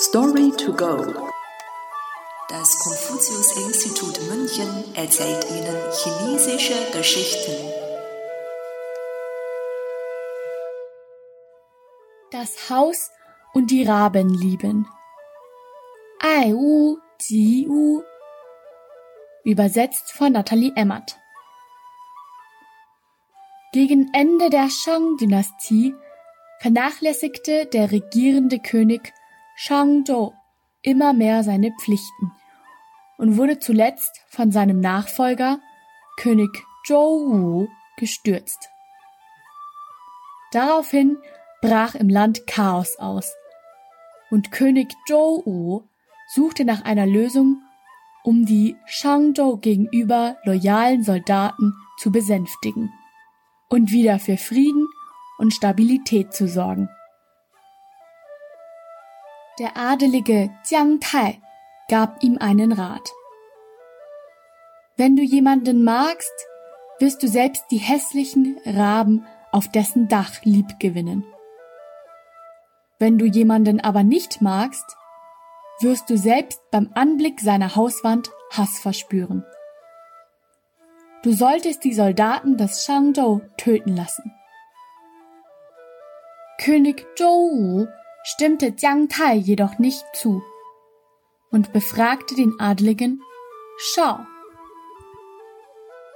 Story to go. Das Konfuzius-Institut München erzählt Ihnen chinesische Geschichten. Das Haus und die Raben lieben. Ai Wu, Ji Wu. Übersetzt von Nathalie Emmert. Gegen Ende der Shang-Dynastie vernachlässigte der regierende König Shang-Zhou immer mehr seine Pflichten und wurde zuletzt von seinem Nachfolger König Zhou Wu gestürzt. Daraufhin brach im Land Chaos aus und König Zhou Wu suchte nach einer Lösung, um die Shangzhou gegenüber loyalen Soldaten zu besänftigen und wieder für Frieden und Stabilität zu sorgen. Der adelige Jiang Tai gab ihm einen Rat. Wenn du jemanden magst, wirst du selbst die hässlichen Raben auf dessen Dach liebgewinnen. Wenn du jemanden aber nicht magst, wirst du selbst beim Anblick seiner Hauswand Hass verspüren. Du solltest die Soldaten des Shangzhou töten lassen. König Zhou Wu stimmte Jiang Tai jedoch nicht zu und befragte den Adligen Shao.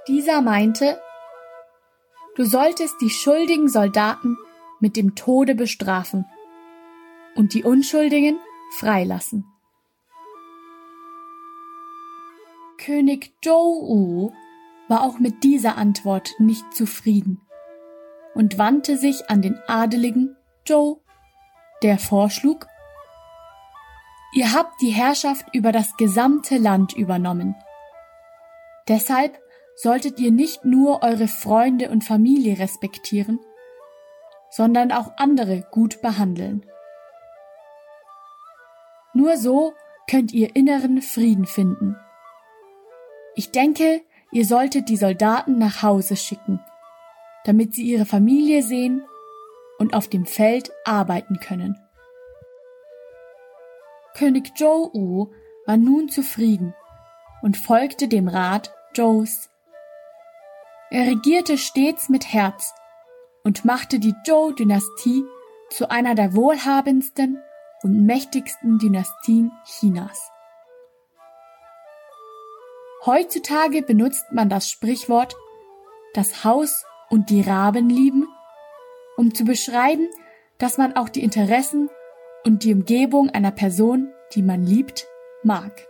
Dieser meinte, du solltest die schuldigen Soldaten mit dem Tode bestrafen und die Unschuldigen freilassen. König Zhou Wu war auch mit dieser Antwort nicht zufrieden und wandte sich an den adeligen Zhou, der vorschlug, Ihr habt die Herrschaft über das gesamte Land übernommen. Deshalb solltet ihr nicht nur eure Freunde und Familie respektieren, sondern auch andere gut behandeln. Nur so könnt ihr inneren Frieden finden. Ich denke, ihr solltet die Soldaten nach Hause schicken, damit sie ihre Familie sehen und auf dem Feld arbeiten können. König Zhou war nun zufrieden und folgte dem Rat Zhous. Er regierte stets mit Herz und machte die Zhou-Dynastie zu einer der wohlhabendsten und mächtigsten Dynastien Chinas. Heutzutage benutzt man das Sprichwort das Haus und die Raben lieben, um zu beschreiben, dass man auch die Interessen und die Umgebung einer Person, die man liebt, mag.